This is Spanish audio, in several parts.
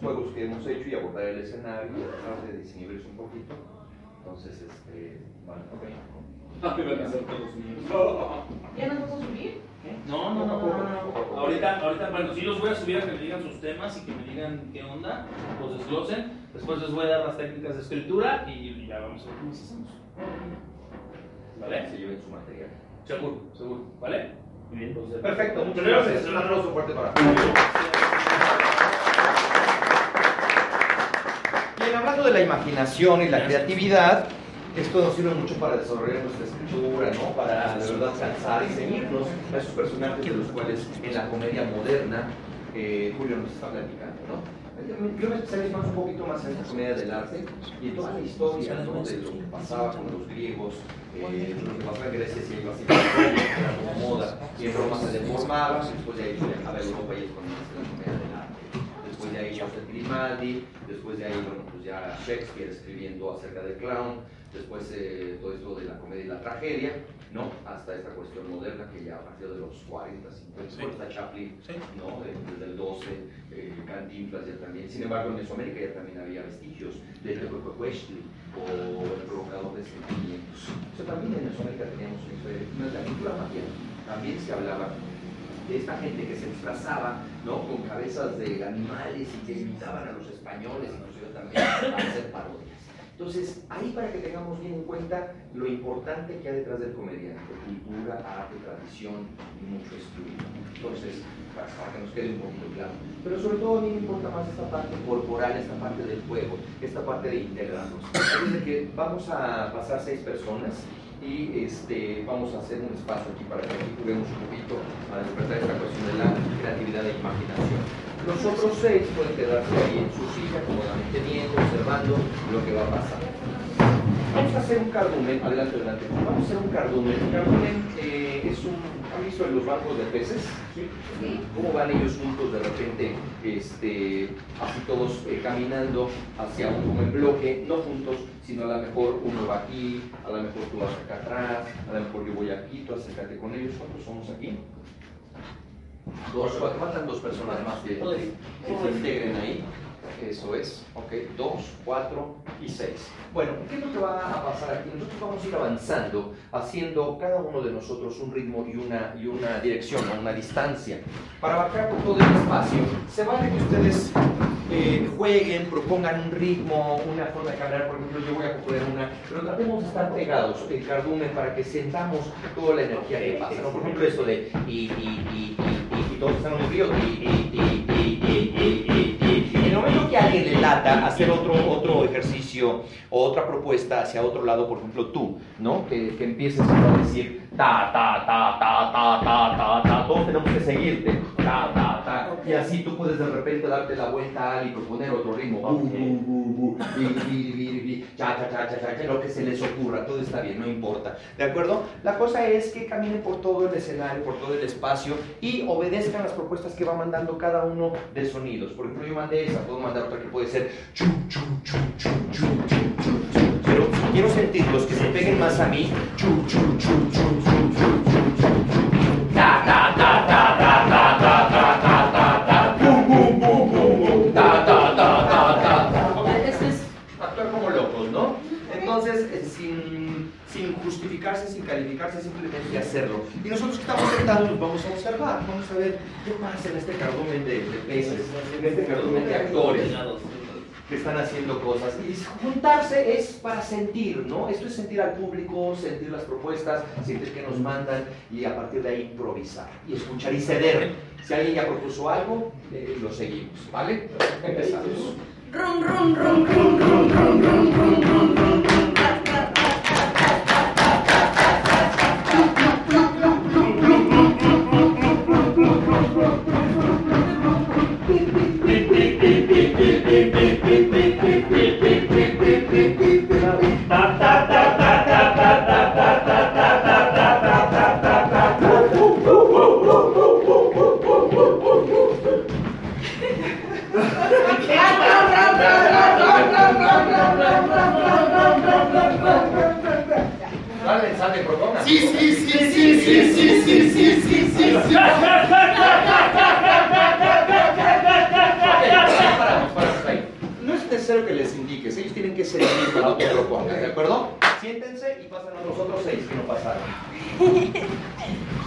juegos que hemos hecho y abordar el escenario y tratar de desinhibirse un poquito. Entonces, este, bueno, ok. ¿Ya nos vas a subir? No, no, no, no, no, no. Ahorita, ahorita, bueno, sí los voy a subir a que me digan sus temas y que me digan qué onda, los desglosen. Después les voy a dar las técnicas de escritura y ya vamos a ver cómo hacemos. ¿Vale? Se lleven su material. Seguro, seguro. ¿Vale? Muy bien. Entonces, Perfecto, muchas gracias. Un aplauso fuerte para hablando de la imaginación y la creatividad, esto nos sirve mucho para desarrollar nuestra escritura, ¿no? Para de verdad cansar y seguirnos a esos personajes de los cuales en la comedia moderna eh, Julio nos está platicando, ¿no? Yo me especializo más un poquito más en la comedia del arte y en toda la historia ¿no? de lo que pasaba con los griegos, eh, lo que pasaba en Grecia se iba así era como moda, y en Roma se deformaba, después de ahí a Europa y es cuando la comedia del arte después de ahí Joseph Grimaldi, después de ahí, bueno, pues ya Shakespeare escribiendo acerca del clown, después eh, todo esto de la comedia y la tragedia, ¿no? Hasta esta cuestión moderna que ya a partir de los 40, 50, Sí. está Chaplin, Sí. ¿no? De- Desde el 12, eh, Cantinflas ya también, sin embargo en Mesoamérica ya también había vestigios del Tepecuecuechtli o el provocador de sentimientos. O sea, también en Mesoamérica teníamos una historia, la cultura también se hablaba de esta gente que se disfrazaba ¿no? con cabezas de animales y que imitaban a los españoles, inclusive también a hacer parodias. Entonces, ahí para que tengamos bien en cuenta lo importante que hay detrás del comediante, cultura, arte, tradición y mucho estudio. Entonces, para, para que nos quede un poquito claro. Pero sobre todo a mí me importa más esta parte corporal, esta parte del juego, esta parte de integrarnos. Es de que vamos a pasar seis personas y este, vamos a hacer un espacio aquí para que aquí juguemos un poquito a despertar esta cuestión de la creatividad e imaginación. Los otros seis pueden quedarse ahí en su silla, cómodamente viendo, observando lo que va pasar. Vamos a hacer un cardumen, adelante, adelante. Vamos a hacer un cardumen. El cardumen eh, es un, ¿han visto en los bancos de peces? Sí. ¿Cómo van ellos juntos de repente, este, así todos eh, caminando hacia un como en bloque, no juntos, sino a lo mejor uno va aquí, a lo mejor tú vas acá atrás, a lo mejor yo voy aquí, tú acércate con ellos, ¿cuántos somos aquí? Dos, faltan dos personas más que se integren ahí. Eso es, ok, 2, 4 y 6. Bueno, ¿qué es lo que va a pasar aquí? Nosotros vamos a ir avanzando, haciendo cada uno de nosotros un ritmo y una, y una dirección, una distancia. Para abarcar todo el este espacio, se vale que ustedes eh, jueguen, propongan un ritmo, una forma de caminar, por ejemplo, yo voy a proponer una, pero tratemos de estar pegados, el cardumen, para que sentamos toda la energía que pasa, ¿no? Por ejemplo, esto de y, y, y, y, y todos están unidos, y, y, y, y Momento que alguien le lata hacer otro, otro ejercicio o otra propuesta hacia otro lado, por ejemplo, tú, ¿no? Que, que empieces a decir ta, ta, ta, ta, ta, ta, ta, ta, todos tenemos que seguirte, y así tú puedes de repente darte la vuelta y proponer otro ritmo. lo que se les ocurra, todo está bien, no importa. ¿De acuerdo? La cosa es que caminen por todo el escenario, por todo el espacio y obedezcan las propuestas que va mandando cada uno de sonidos. Por ejemplo, yo mandé esa, puedo mandar otra que puede ser chu, chu, chu, chu, chu, chu, Pero quiero sentir los que se peguen más a mí. Chu, chu, chu, chu, chu, chu, chu, chu, ta, ta. Y nosotros que estamos sentados nos vamos a observar, vamos a ver qué pasa en este cardumen de, de peces, en este cardumen de actores que están haciendo cosas. Y juntarse es para sentir, ¿no? Esto es sentir al público, sentir las propuestas, sentir que nos mandan y a partir de ahí improvisar y escuchar y ceder. Si alguien ya propuso algo, eh, lo seguimos, ¿vale? Empezamos. Rum, rum, rum, Dale, sale, proponga. Sí, sí, sí, sí, sí, sí, sí, sí, sí, sí. No es necesario que les indiques, ellos tienen que seguir cuando te propongas, ¿de acuerdo? Siéntense y pasan a los otros seis que no pasaron.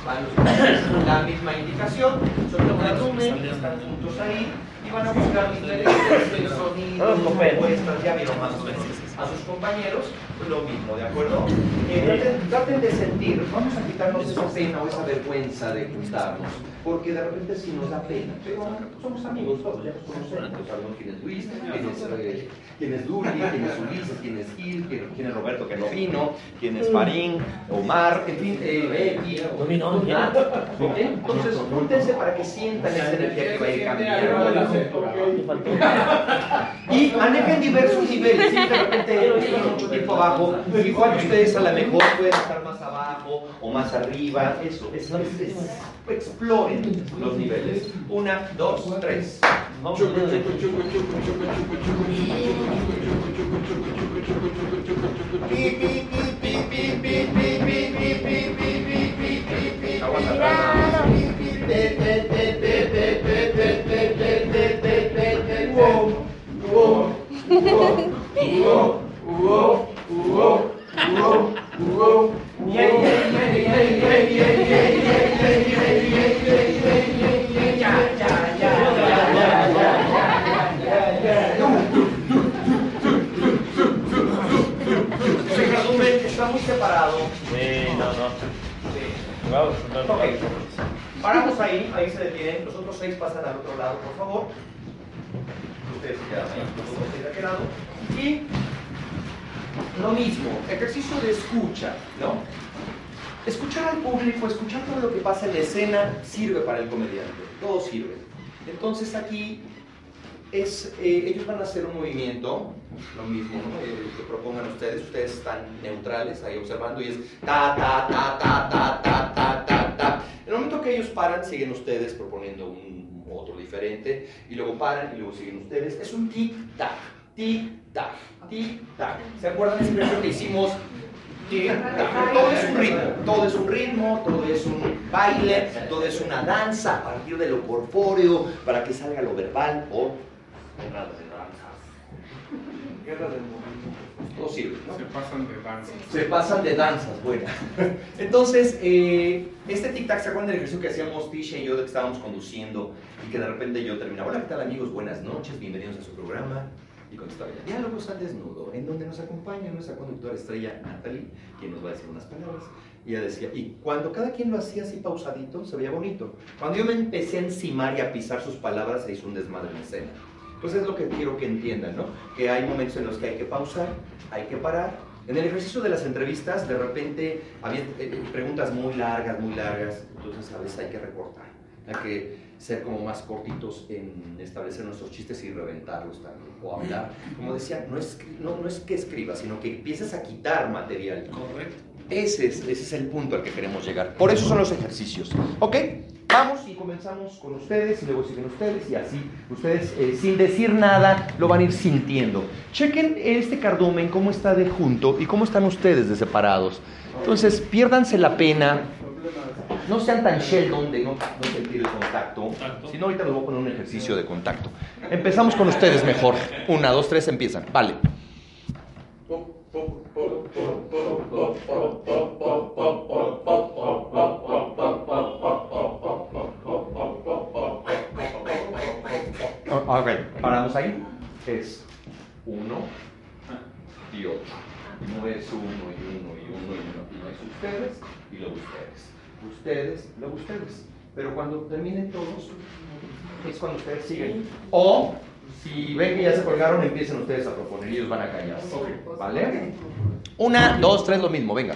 Van la misma indicación, son un resumen, están juntos ahí y van a buscar diferentes sonidos, propuestas, ya vieron más o menos a sus compañeros, pues lo mismo, ¿de acuerdo? Eh, traten, traten de sentir, vamos a quitarnos esa pena o esa vergüenza de juntarnos, porque de repente sí nos da pena, pero somos amigos todos, ya nos conocemos, sabemos quién es Luis, quién es, eh, quién es Duli, quién es Ulises, quién es Gil, quién, quién es Roberto que no vino, quién es Farín, Omar, en fin, eh, Becky, No vino, ya. ¿ok? Entonces, júntense para que sientan esa energía que va a ir cambiando. Y manejen diversos niveles, si de repente llevan mucho tiempo abajo, igual ustedes a lo mejor pueden estar más abajo o más arriba, eso, eso es, es- exploren los niveles. Una, dos, tres. Vamos ahí, ahí se detienen. Los otros seis pasan al otro lado, por favor. Ustedes se quedan ahí, los lado. Y lo mismo, ejercicio de escucha, ¿no? Escuchar al público, escuchar todo lo que pasa en la escena sirve para el comediante, todo sirve. Entonces aquí es, eh, ellos van a hacer un movimiento, lo mismo, ¿no? Eh, que propongan ustedes, ustedes están neutrales ahí observando y es ta, ta, ta, ta, ta, ta, ta, ta. En el momento que ellos paran, siguen ustedes proponiendo un otro diferente y luego paran y luego siguen ustedes. Es un tic-tac, tic-tac, tic-tac. ¿Se acuerdan de esa expresión que hicimos? Tic-tac. Todo es un ritmo, todo es un ritmo, todo es un baile, todo es una danza a partir de lo corpóreo para que salga lo verbal o de danzas. Guerra del momento. Todo sirve, ¿no? Se pasan de danza. Se pasan de danzas, bueno. Entonces, eh, este tic-tac, ¿se acuerdan del ejercicio que hacíamos Tisha y yo de que estábamos conduciendo y que de repente yo terminaba, hola, ¿qué tal amigos? Buenas noches, bienvenidos a su programa. Y contestaba ella, diálogos al desnudo, en donde nos acompaña nuestra conductora estrella Natalie, quien nos va a decir unas palabras. Y ella decía, y cuando cada quien lo hacía así pausadito, se veía bonito. Cuando yo me empecé a encimar y a pisar sus palabras, se hizo un desmadre en escena. Pues es lo que quiero que entiendan, ¿no? Que hay momentos en los que hay que pausar, hay que parar. En el ejercicio de las entrevistas, de repente había eh, preguntas muy largas, muy largas, entonces a veces hay que recortar. Hay que ser como más cortitos en establecer nuestros chistes y reventarlos también, o hablar. Como decía, no es, no, no es que escribas, sino que empieces a quitar material. Correcto. Ese es, ese es el punto al que queremos llegar. Por eso son los ejercicios. ¿Ok? Vamos y comenzamos con ustedes y luego siguen ustedes y así ustedes eh, sin decir nada lo van a ir sintiendo. Chequen este cardumen, cómo está de junto y cómo están ustedes de separados. Entonces, piérdanse la pena. No sean tan Sheldon de no, no sentir el contacto. Contacto. Si no, ahorita les voy a poner un ejercicio de contacto. Empezamos con ustedes mejor. Una, dos, tres, empiezan. Vale. Ok, paramos ahí. Es uno y otro. No es uno y uno y uno y uno. No es ustedes y luego ustedes. Ustedes, luego ustedes. Pero cuando terminen todos, es cuando ustedes siguen. O si ven que ya se colgaron, empiecen ustedes a proponer y ellos van a callar. ¿Vale? Una, dos, tres, lo mismo, venga.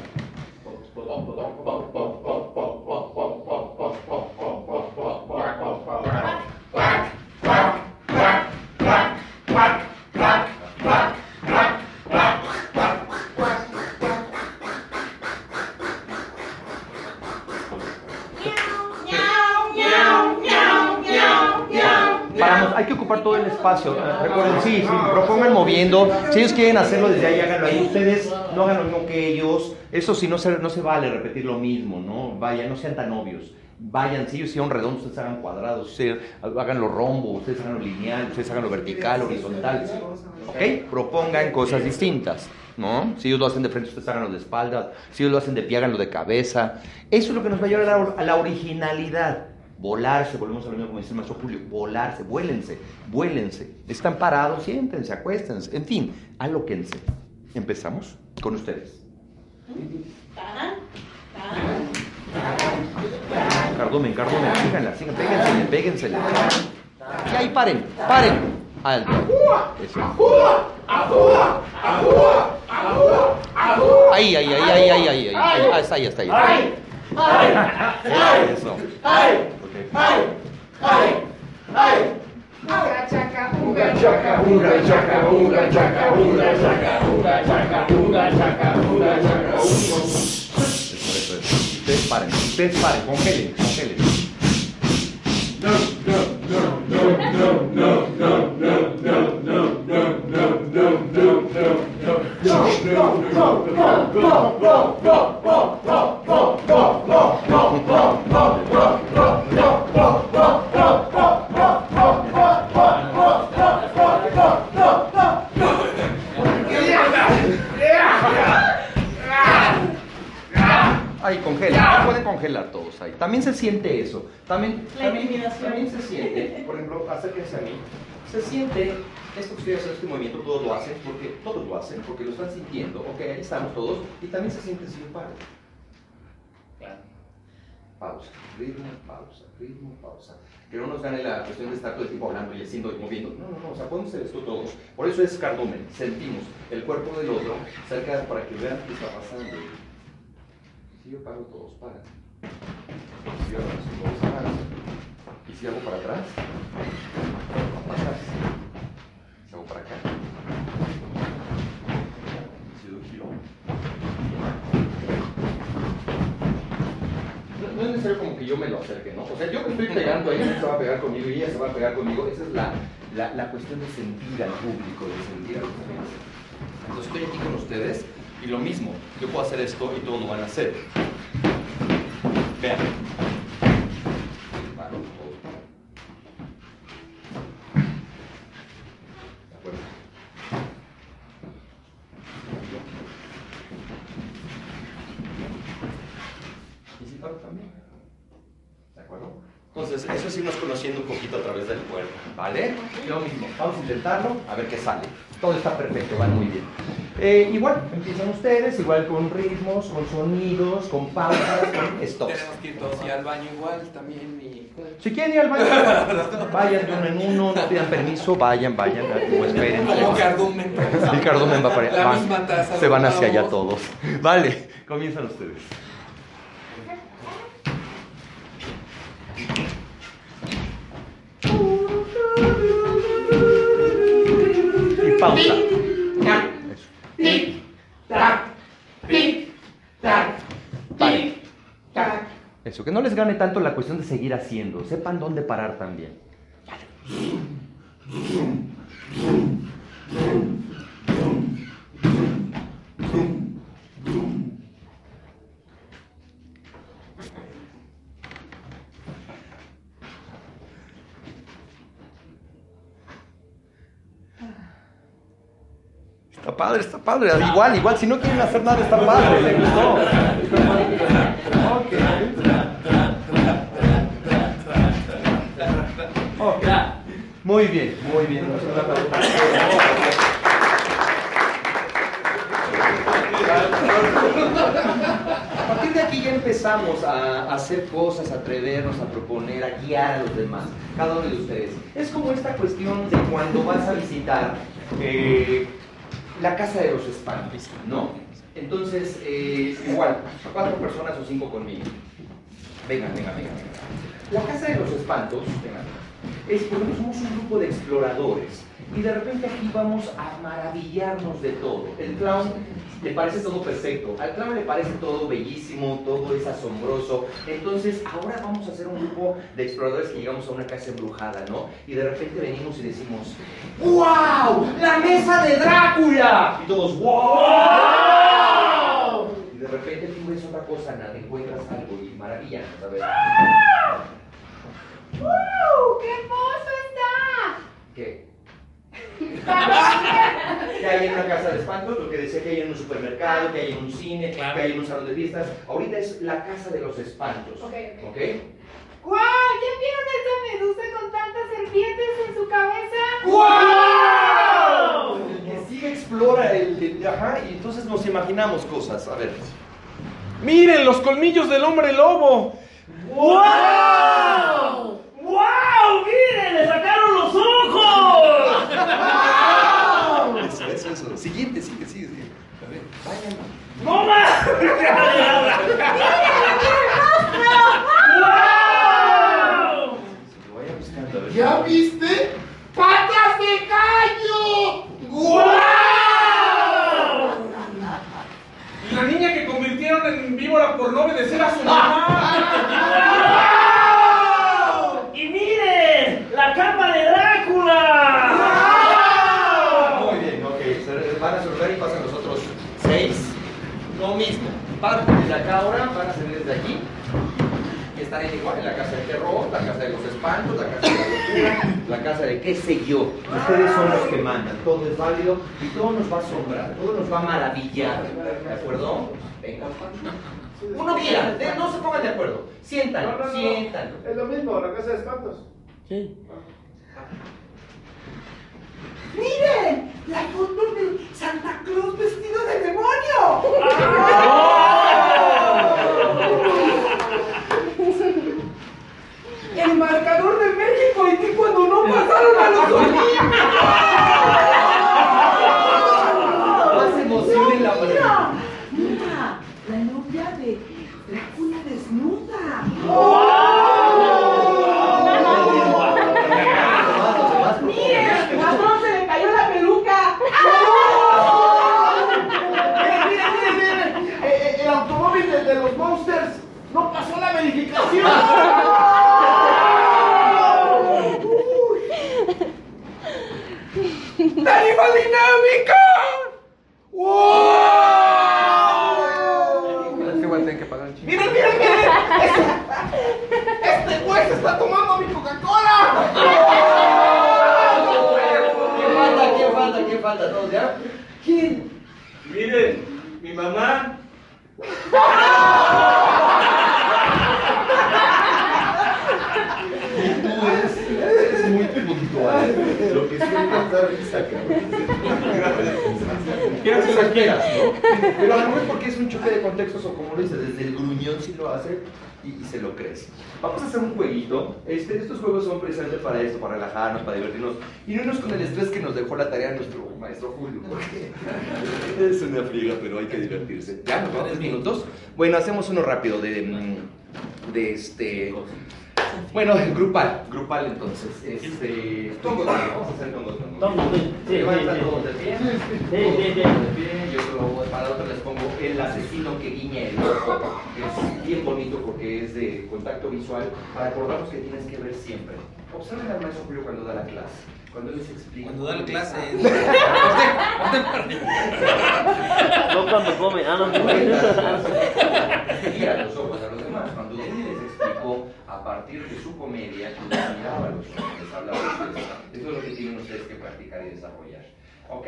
Moviendo. Si ellos quieren hacerlo desde ahí, háganlo ahí. Ustedes no hagan lo mismo que ellos. Eso sí, no se, no se vale repetir lo mismo, ¿no? Vaya, no sean tan obvios. Vayan, si ellos hicieron redondos, ustedes hagan cuadrados, ustedes hagan lo rombo, ustedes hagan lo lineal, ustedes hagan lo vertical, horizontal. ¿Ok? Propongan cosas distintas, ¿no? Si ellos lo hacen de frente, ustedes hagan lo de espalda. Si ellos lo hacen de pie, hagan lo de cabeza. Eso es lo que nos va a llevar a la, a la originalidad. Volarse, volvemos a lo mismo como dice el Julio, volarse, vuélense, vuélense. Están parados, siéntense, acuéstense, en fin, alóquense. Empezamos con ustedes. Cardumen, cardumen, síganla, síganla, péguensele, péguensele. Y ahí paren, paren. Alto. Eso. Ahí, ahí, ahí, ahí, ahí, ahí, ahí. Ah, está ahí, está ahí. Eso. Ai! Ai! Ai! Uga, tchaca, uga, tchaca, uga, tchaca, uga, tchaca, uga, tchaca, uga, tchaca, uga, tchaca, uga, tchaca, Ustedes paren, ustedes paren, congelen, congelen. No, no, no, no, no, no, no, no. go, go, go, go, go, go. Se siente, por ejemplo, acérquense a mí. Se siente esto que estoy haciendo, este movimiento, todos lo hacen, porque todos lo hacen, porque lo están sintiendo. Ok, ahí estamos todos. Y también se siente si yo paro. Pausa, ritmo, pausa, ritmo, pausa. Que no nos gane la cuestión de estar todo el tiempo hablando y haciendo y moviendo. No, no, no, o sea, podemos hacer esto todos. Por eso es cardumen. Sentimos el cuerpo del otro cerca para que vean qué está pasando. Si yo paro, todos paran. Si yo avanzo, todos avanzan. Si hago para atrás, atrás. Si hago para acá. Si doy giro. No, no es necesario como que yo me lo acerque, ¿no? O sea, yo me estoy pegando, ella se va a pegar conmigo y ella se va a pegar conmigo. Esa es la, la, la cuestión de sentir al público, de sentir a los demás. Entonces estoy aquí con ustedes y lo mismo, yo puedo hacer esto y todos lo van a hacer. Vean. Paro, todos paran. ¿De acuerdo? Y si paro también. ¿De acuerdo? Entonces, eso es irnos conociendo un poquito a través del cuerpo, ¿vale? Lo mismo, vamos a intentarlo, a ver qué sale. Todo está perfecto, va muy bien. Eh, igual, empiezan ustedes, igual con ritmos, con sonidos, con pausas, con stops. Tenemos que ir todos y al baño igual también y... Si quieren ir al baño, vayan de uno en uno, no pidan permiso, vayan, vayan, o esperen. Como cardumen. El cardumen va para allá. Se van hacia allá todos. Vale, comienzan ustedes. Pausa. Tic, tac, tic, tac, tic, tac. Eso, que no les gane tanto la cuestión de seguir haciendo. Sepan dónde parar también. Está padre. Igual, igual, si no quieren hacer nada, está padre. ¿Les gustó? Ok. Muy bien, muy bien. A partir de aquí ya empezamos a hacer cosas, a atrevernos, a proponer, a guiar a los demás, cada uno de ustedes. Es como esta cuestión de cuando vas a visitar eh, la casa de los espantos, ¿no? Entonces, eh, igual, cuatro personas o cinco conmigo. Vengan, vengan, vengan. vengan. La casa de los espantos, vengan, es porque somos un grupo de exploradores Y de repente aquí vamos a maravillarnos de todo. El clown le parece todo perfecto, al clown le parece todo bellísimo, todo es asombroso. Entonces ahora vamos a hacer un grupo de exploradores que llegamos a una casa embrujada, ¿no? Y de repente venimos y decimos, ¡Wow! ¡La mesa de Drácula! Y todos, ¡Wow! Y de repente tú ves otra cosa, nada, encuentras algo y maravilla, ¿sabes? ¡Uh! ¡Qué hermoso está! ¿Qué? Que hay en una casa de espantos, lo que decía que hay en un supermercado, que hay en un cine, que hay en un salón de fiestas. Ahorita es la casa de los espantos. Ok, ok. ¿Ok? ¡Guau! ¿Ya vieron esta medusa con tantas serpientes en su cabeza? El que sigue explora el, el- Ajá, y entonces nos imaginamos cosas. A ver. ¡Miren los colmillos del hombre lobo! ¡Wow! ¡Wow! ¡Miren! ¡Le sacaron los ojos! Eso, eso, eso. Siguiente, sigue, sigue, sigue. A ver, vayan. ¡No más! ¿Ya viste? ¡Patas de gallo! ¡Guau! Y la niña que convirtieron en víbora por no obedecer a su mamá. ¡Y miren! ¡La capa de Drácula! Muy bien, ok. Se van a sorber y pasan los otros seis. Lo mismo. Parten desde acá ahora, van a salir desde aquí. Y estarán igual en la casa del terror, la casa de los espantos, la casa de la locura, la casa de qué sé yo. Ustedes son los que mandan, todo es válido y todo nos va a asombrar, todo nos va a maravillar. ¿De acuerdo? Venga, uno quiera, de- no se pongan de acuerdo. Siéntanlo, No, no, no. siéntanlo. Es lo mismo, la casa de espantos. ¡Miren! ¡La foto de Santa Claus vestido de demonio! ¡El marcador de México y que cuando no pasaron a los Olímpicos! Más emoción en la ¡Mira! ¡Mira! La novia de Drácula desnuda. De los Monsters no pasó la verificación. tarifa dinâmica! Uou! Da risa, cabrón. Quieras ¿no? Pero a lo mejor porque es un choque de contextos o como lo dices, desde el gruñón sí lo hace y, y se lo crees. Vamos a hacer un jueguito. Este, estos juegos son precisamente para esto, para relajarnos, para divertirnos y no irnos con el estrés que nos dejó la tarea nuestro maestro Julio. Porque es una friega, pero hay que divertirse. ¿Ya nos vamos 10 minutos? Bueno, hacemos uno rápido de, de este... Bueno, grupal, grupal entonces. Este, tongos, vamos a hacer tongos, tongos. Tongos, sí, sí, Levantan sí, sí. todos de pie. Sí, sí, Todos sí. de pie. Yo lo- para la otra les pongo el asesino que guiña el ojo, que es bien bonito porque es de contacto visual, para acordarnos que tienes que ver siempre. Observen al maestro Julio cuando da la clase. Cuando les explica. Cuando da la clase. No cuando come. Ah, no, Y a los ojos a los demás. Cuando A partir de su comedia, que miraba los les hablaba ustedes. Eso es lo que tienen ustedes que practicar y desarrollar. ¿Ok?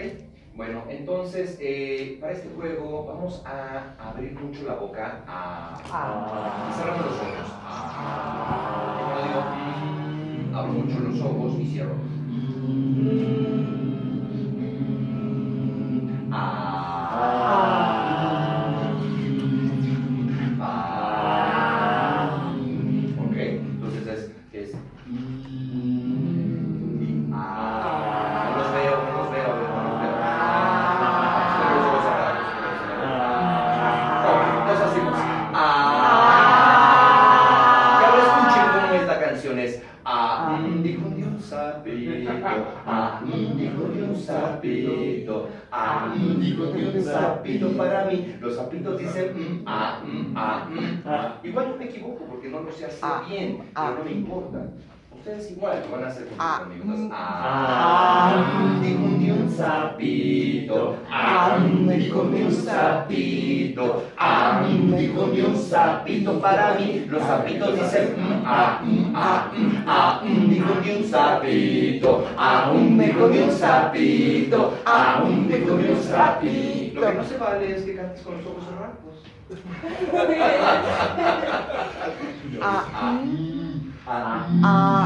Bueno, entonces, eh, para este juego vamos a abrir mucho la boca a... y cerramos los ojos. A, y cuando digo, abro mucho los ojos y cierro. Ah. Dijo Dios sabe un hijo de un sapito, ah, un hijo de un sapito para mí. Los sapitos dicen ah, ah, mm, ah. Igual yo me equivoco porque no lo sé hacer bien, pero no me importa. Ustedes igual lo van a hacer junto conmigo. Entonces, ah, un hijo de un sapito, ah, de un sapito, ah, de un sapito. Para mí. Los sapitos dicen mm, ah, mm, ah, mm, ah, de un sapito, ah, de un sapito, ah, de un sapito. Lo que no se vale es que cantes con los ojos cerrados. Ah, Ah, ah,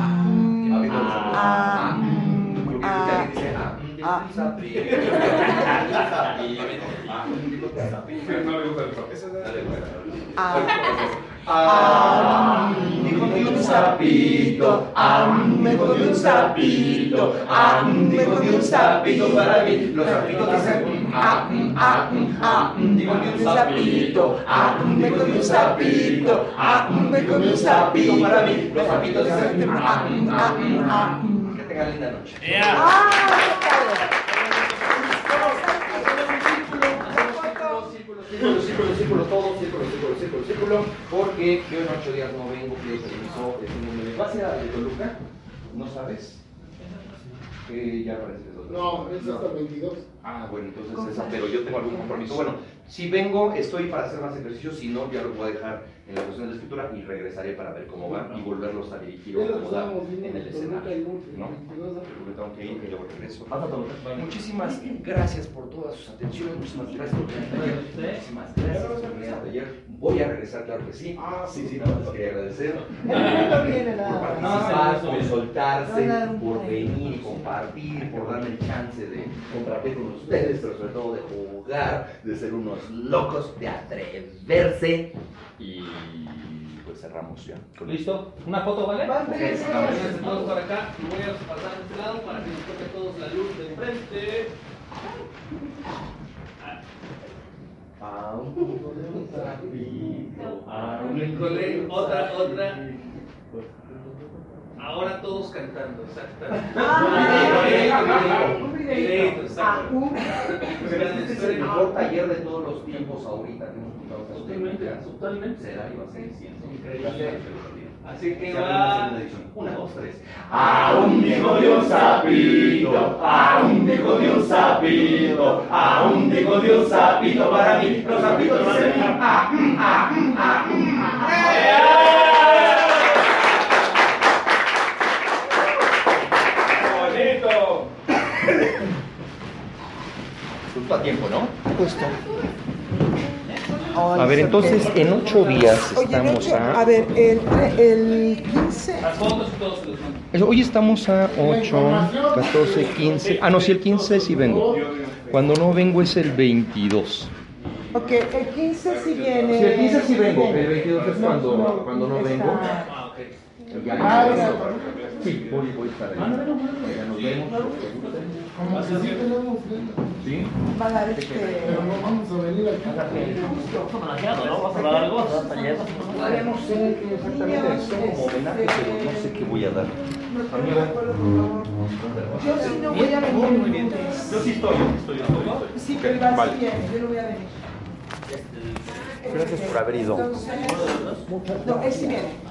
sapito. No le gusta el rock. Dale, bueno. ah. Ah, un sapito, ah, hijo de un sapito, ah, hijo de un sapito para mí. Los sapitos dicen, ah, mm, ah, mm, ah, un sapito, ah, hijo de un sapito, ah, hijo de un sapito para mí. Los sapitos dicen, ah, mm, ah, mm, ah, mm. Linda noche. Círculo, círculo, círculo, círculo, todo, círculo, círculo, círculo, círculo, porque yo en ocho días no vengo, pido permiso, decimos, ¿me vas a ir a de Toluca? ¿No sabes? Que ya parece que es otro. No, es hasta el 22. Ah, bueno, entonces esa, pero yo tengo algún compromiso. Bueno, si vengo, estoy para hacer más ejercicio, si no, ya lo voy a dejar en la cuestión de la escritura y regresaré para ver cómo va y volverlos a dirigir o acomodar en el escenario. ¿no? 22 de- Porque tengo que ir y luego regreso. Muchísimas gracias por todas sus atenciones, muchísimas gracias por venir ayer, muchísimas gracias por venir ayer. Voy a regresar, claro que sí. Ah, sí, sí, nada más quería agradecer. no viene nada Por más. participar, No, por no, soltarse, no, no, no. por venir y compartir, por darme el chance de compartir con ustedes, pero sobre todo de jugar, de ser unos locos, de atreverse. Y pues cerramos ya. ¿Listo? ¿Una foto, vale? Vale. Todos para acá. y Voy a pasar de este lado para que nos toque a todos la luz de frente. A un hijo de un sapito, a un otra, otra. Ahora todos cantando, exactamente. Ah, Un un videíto, videíto. exacto. Pero este es el mejor taller de todos los tiempos ahorita que hemos Totalmente, totalmente. Será va a siendo. Increíble. Así que va. segunda edición. Una, dos, tres. A un hijo de un sapito, a un hijo de un sapito, a un hijo de un sapito para mí. Los sapitos dicen ah, ah, ah. ¡Bonito! Justo a tiempo, ¿no? Justo. Ay, A ver, ¿por entonces en ocho días estamos a... a ver, el, el 15. Las fotos y todos se los mando. Hoy estamos a 8, 14, 15. Ah, no, si el 15 sí vengo. Cuando no vengo es el 22. Ok, el 15 sí viene. Sí, el 15 sí vengo, el 22 es cuando- no, cuando no vengo. Ah, ok. Ah. Sí, voy, voy a estar ahí. Ya nos vemos. Como que sí tenemos ¿Sí? Va a dar este. pero no vamos a venir aquí. ¿no? ¿Vas a dar algo? ¿Vas a dar taller? Todavía no sé qué exactamente son como homenaje, pero no sé qué voy a dar. Yo sí no voy a venir. Muy bien. Yo sí estoy, yo sí estoy. sí estoy. Sí, pero sí viene, yo no voy a venir. Gracias por haber ido. No, él sí viene.